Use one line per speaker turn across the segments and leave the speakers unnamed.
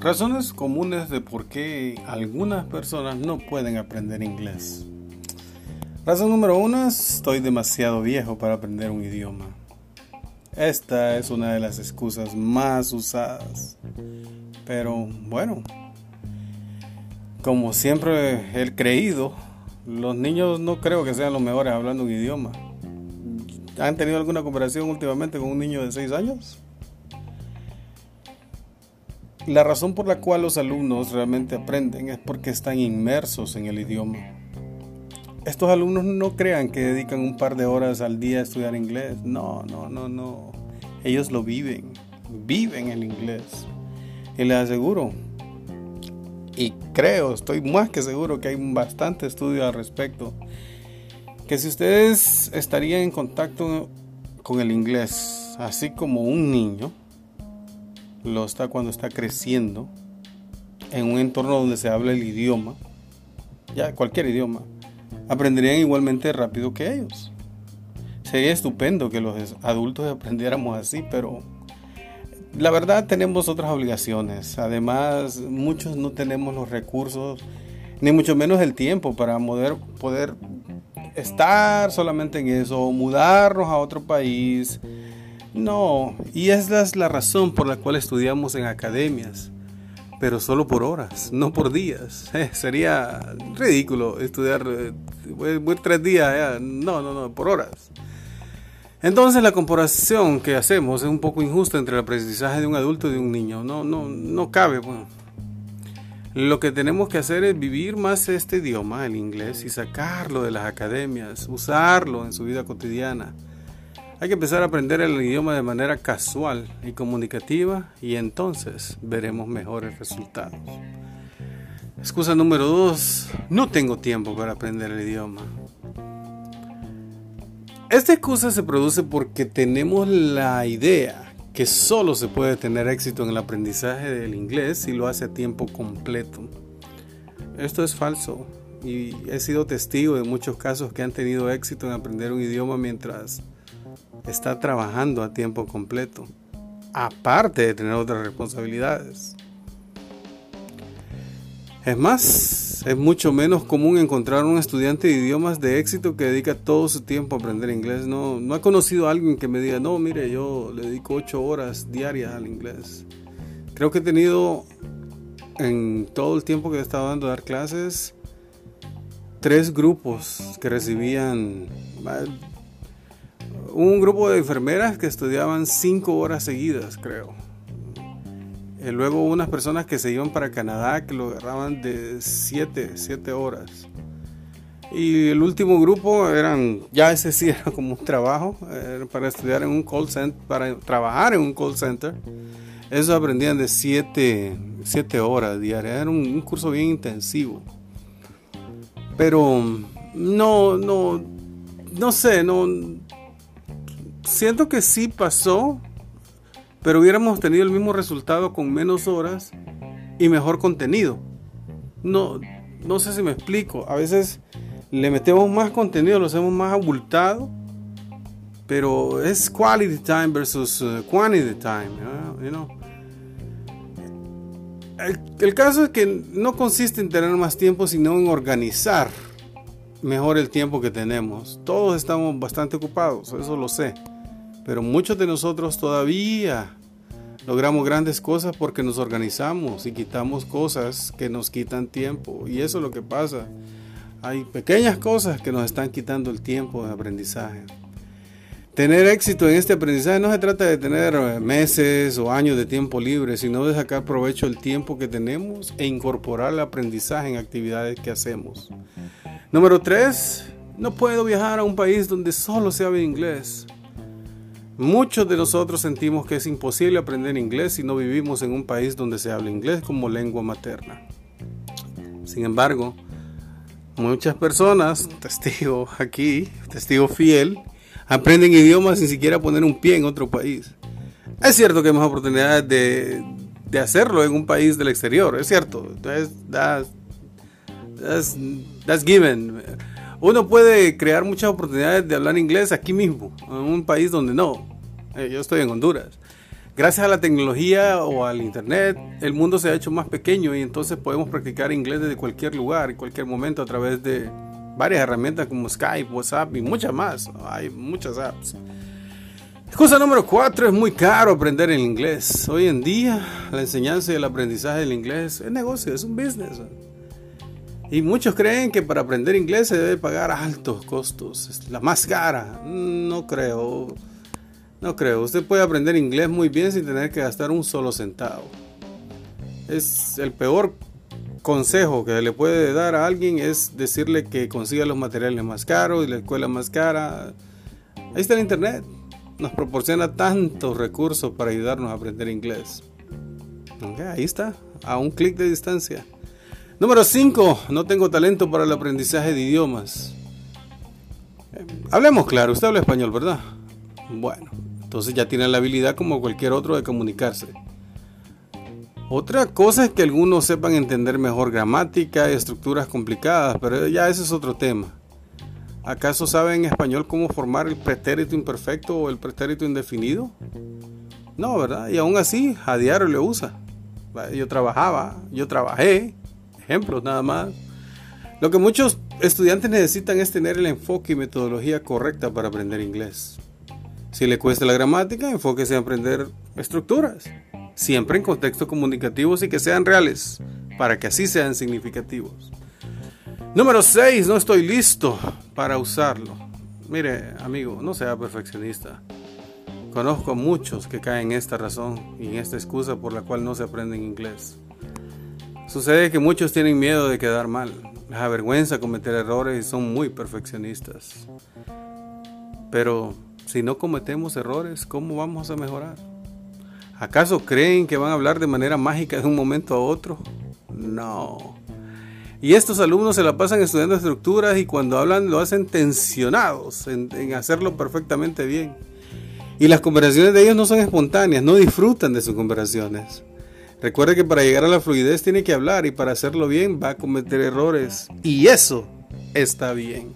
Razones comunes de por qué algunas personas no pueden aprender inglés. Razón número uno, estoy demasiado viejo para aprender un idioma. Esta es una de las excusas más usadas. Pero bueno, como siempre he creído, los niños no creo que sean los mejores hablando un idioma. ¿Han tenido alguna comparación últimamente con un niño de 6 años? La razón por la cual los alumnos realmente aprenden es porque están inmersos en el idioma. Estos alumnos no crean que dedican un par de horas al día a estudiar inglés. No, no, no, no. Ellos lo viven. Viven el inglés. Y les aseguro, y creo, estoy más que seguro que hay bastante estudio al respecto, que si ustedes estarían en contacto con el inglés, así como un niño, lo está cuando está creciendo en un entorno donde se habla el idioma, ya cualquier idioma, aprenderían igualmente rápido que ellos. Sería estupendo que los adultos aprendiéramos así, pero la verdad tenemos otras obligaciones. Además, muchos no tenemos los recursos, ni mucho menos el tiempo para poder, poder estar solamente en eso, mudarnos a otro país no, y esa es la razón por la cual estudiamos en academias, pero solo por horas, no por días. Eh, sería ridículo estudiar eh, tres días, no, no, no, por horas. Entonces la comparación que hacemos es un poco injusta entre el aprendizaje de un adulto y de un niño. No, no, no cabe. Lo que tenemos que hacer es vivir más este idioma, el inglés, y sacarlo de las academias, usarlo en su vida cotidiana. Hay que empezar a aprender el idioma de manera casual y comunicativa y entonces veremos mejores resultados. Excusa número dos, no tengo tiempo para aprender el idioma. Esta excusa se produce porque tenemos la idea que solo se puede tener éxito en el aprendizaje del inglés si lo hace a tiempo completo. Esto es falso y he sido testigo de muchos casos que han tenido éxito en aprender un idioma mientras está trabajando a tiempo completo, aparte de tener otras responsabilidades. Es más, es mucho menos común encontrar un estudiante de idiomas de éxito que dedica todo su tiempo a aprender inglés. No, no he conocido a alguien que me diga, no, mire, yo le dedico ocho horas diarias al inglés. Creo que he tenido en todo el tiempo que he estado dando dar clases tres grupos que recibían un grupo de enfermeras que estudiaban cinco horas seguidas, creo. Y luego unas personas que se iban para Canadá que lo agarraban de siete, siete horas. Y el último grupo eran, ya ese sí era como un trabajo, para estudiar en un call center, para trabajar en un call center. Eso aprendían de siete, siete horas diarias. Era un, un curso bien intensivo. Pero no, no, no sé, no, siento que sí pasó, pero hubiéramos tenido el mismo resultado con menos horas y mejor contenido. No, no sé si me explico. A veces le metemos más contenido, lo hacemos más abultado, pero es quality time versus uh, quantity time. el, el caso es que no consiste en tener más tiempo, sino en organizar mejor el tiempo que tenemos. Todos estamos bastante ocupados, eso lo sé. Pero muchos de nosotros todavía logramos grandes cosas porque nos organizamos y quitamos cosas que nos quitan tiempo. Y eso es lo que pasa. Hay pequeñas cosas que nos están quitando el tiempo de aprendizaje. Tener éxito en este aprendizaje no se trata de tener meses o años de tiempo libre, sino de sacar provecho del tiempo que tenemos e incorporar el aprendizaje en actividades que hacemos. Número 3. No puedo viajar a un país donde solo se habla inglés. Muchos de nosotros sentimos que es imposible aprender inglés si no vivimos en un país donde se habla inglés como lengua materna. Sin embargo, muchas personas, testigo aquí, testigo fiel, aprenden idiomas sin siquiera poner un pie en otro país. Es cierto que hay más oportunidades de, hacerlo en un país del exterior, es cierto. that's, that's given. Uno puede crear muchas oportunidades de hablar inglés aquí mismo, en un país donde no. Eh, yo estoy en Honduras. Gracias a la tecnología o al internet, el mundo se ha hecho más pequeño y entonces podemos practicar inglés desde cualquier lugar, en cualquier momento a través de varias herramientas como Skype, WhatsApp y muchas más. Hay muchas apps. Excusa número 4, es muy caro aprender el inglés. Hoy en día la enseñanza y el aprendizaje del inglés es negocio, es un business. Y muchos creen que para aprender inglés se debe pagar altos costos, es la más cara. No creo. No creo. Usted puede aprender inglés muy bien sin tener que gastar un solo centavo. Es el peor consejo que le puede dar a alguien es decirle que consiga los materiales más caros y la escuela más cara. Ahí está el internet. Nos proporciona tantos recursos para ayudarnos a aprender inglés. ahí está, a un clic de distancia. Número 5. No tengo talento para el aprendizaje de idiomas. hablemos claro, usted habla español, ¿verdad? Bueno, entonces ya tiene la habilidad como cualquier otro de comunicarse. Otra cosa es que algunos sepan entender mejor gramática y estructuras complicadas, pero ya ese es otro tema. ¿Acaso saben en español cómo formar el pretérito imperfecto o el pretérito indefinido? No, ¿verdad? Y aún así, a diario lo usa. Yo trabajaba, yo trabajé, ejemplos nada más. Lo que muchos estudiantes necesitan es tener el enfoque y metodología correcta para aprender inglés. Si le cuesta la gramática, enfóquese en aprender estructuras, siempre en contextos comunicativos y que sean reales, para que así sean significativos. Número 6, no estoy listo para usarlo. Mire, amigo, no sea perfeccionista. Conozco a muchos que caen en esta razón y en esta excusa por la cual no se aprende inglés. Sucede que muchos tienen miedo de quedar mal, les avergüenza cometer errores y son muy perfeccionistas. Pero si no cometemos errores, ¿cómo vamos a mejorar? ¿Acaso creen que van a hablar de manera mágica de un momento a otro? No. Y estos alumnos se la pasan estudiando estructuras y cuando hablan lo hacen tensionados en, hacerlo perfectamente bien. Y las conversaciones de ellos no son espontáneas, no disfrutan de sus conversaciones. Recuerde que para llegar a la fluidez tiene que hablar y para hacerlo bien va a cometer errores. Y eso está bien.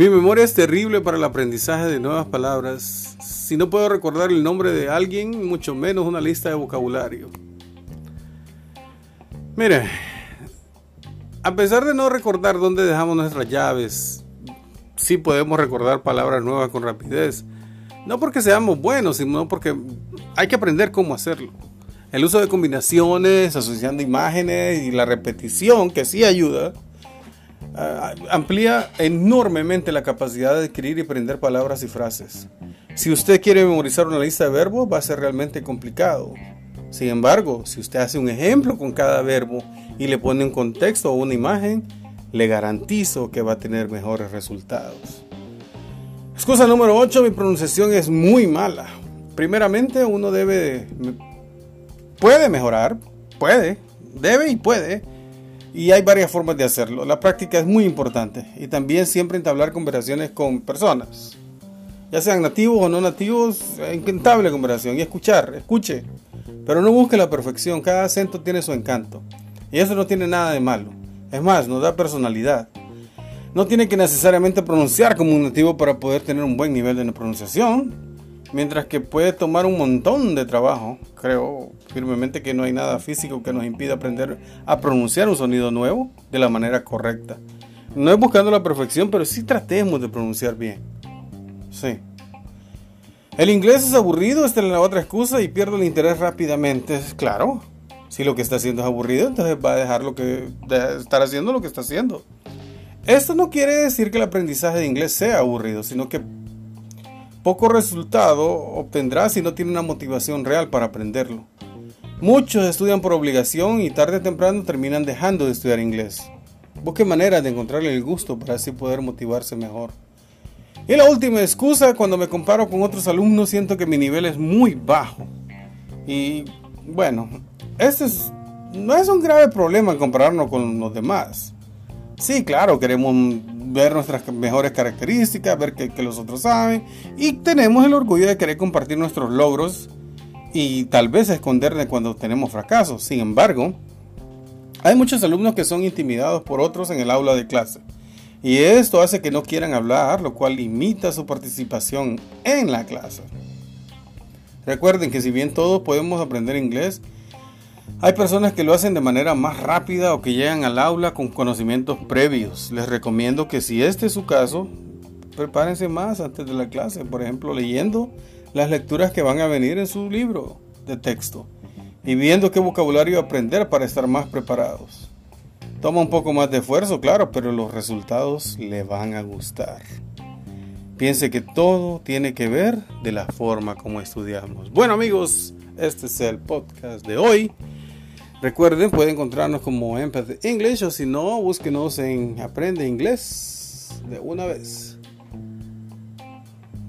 Mi memoria es terrible para el aprendizaje de nuevas palabras. Si no puedo recordar el nombre de alguien, mucho menos una lista de vocabulario. Mire, a pesar de no recordar dónde dejamos nuestras llaves, sí podemos recordar palabras nuevas con rapidez. No porque seamos buenos, sino porque hay que aprender cómo hacerlo. El uso de combinaciones, asociando imágenes y la repetición, que sí ayuda, ah, amplía enormemente la capacidad de adquirir y aprender palabras y frases. Si usted quiere memorizar una lista de verbos, va a ser realmente complicado. Sin embargo, si usted hace un ejemplo con cada verbo y le pone un contexto o una imagen, le garantizo que va a tener mejores resultados. Excusa número 8, mi pronunciación es muy mala. Primeramente, uno debe, puede mejorar, puede, debe y puede. Y hay varias formas de hacerlo. La práctica es muy importante. Y también siempre entablar conversaciones con personas. Ya sean nativos o no nativos, encantable conversación. Y escuchar, escuche. Pero no busque la perfección. Cada acento tiene su encanto. Y eso no tiene nada de malo. Es más, nos da personalidad. No tiene que necesariamente pronunciar como un nativo para poder tener un buen nivel de pronunciación, mientras que puede tomar un montón de trabajo. Creo firmemente que no hay nada físico que nos impida aprender a pronunciar un sonido nuevo de la manera correcta. No es buscando la perfección, pero sí tratemos de pronunciar bien. Sí. El inglés es aburrido, esta es la otra excusa y pierdo el interés rápidamente. Claro, si lo que está haciendo es aburrido, entonces va a dejar lo que, de estar haciendo lo que está haciendo. Esto no quiere decir que el aprendizaje de inglés sea aburrido, sino que poco resultado obtendrá si no tiene una motivación real para aprenderlo. Muchos estudian por obligación y tarde o temprano terminan dejando de estudiar inglés. Busque maneras de encontrarle el gusto para así poder motivarse mejor. Y la última excusa, cuando me comparo con otros alumnos siento que mi nivel es muy bajo. Y bueno, este no es un grave problema compararnos con los demás. Sí, claro, queremos ver nuestras mejores características, ver que, los otros saben y tenemos el orgullo de querer compartir nuestros logros y tal vez esconderle cuando tenemos fracasos. Sin embargo, hay muchos alumnos que son intimidados por otros en el aula de clase. Y esto hace que no quieran hablar, lo cual limita su participación en la clase. Recuerden que si bien todos podemos aprender inglés, hay personas que lo hacen de manera más rápida o que llegan al aula con conocimientos previos. Les recomiendo que si este es su caso, prepárense más antes de la clase, por ejemplo, leyendo las lecturas que van a venir en su libro de texto y viendo qué vocabulario aprender para estar más preparados. Toma un poco más de esfuerzo, claro, pero los resultados le van a gustar. Piense que todo tiene que ver de la forma como estudiamos. Bueno amigos, este es el podcast de hoy. Recuerden, pueden encontrarnos como Empathy English o si no, búsquenos en Aprende Inglés de una vez.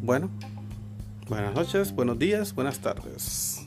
Bueno, buenas noches, buenos días, buenas tardes.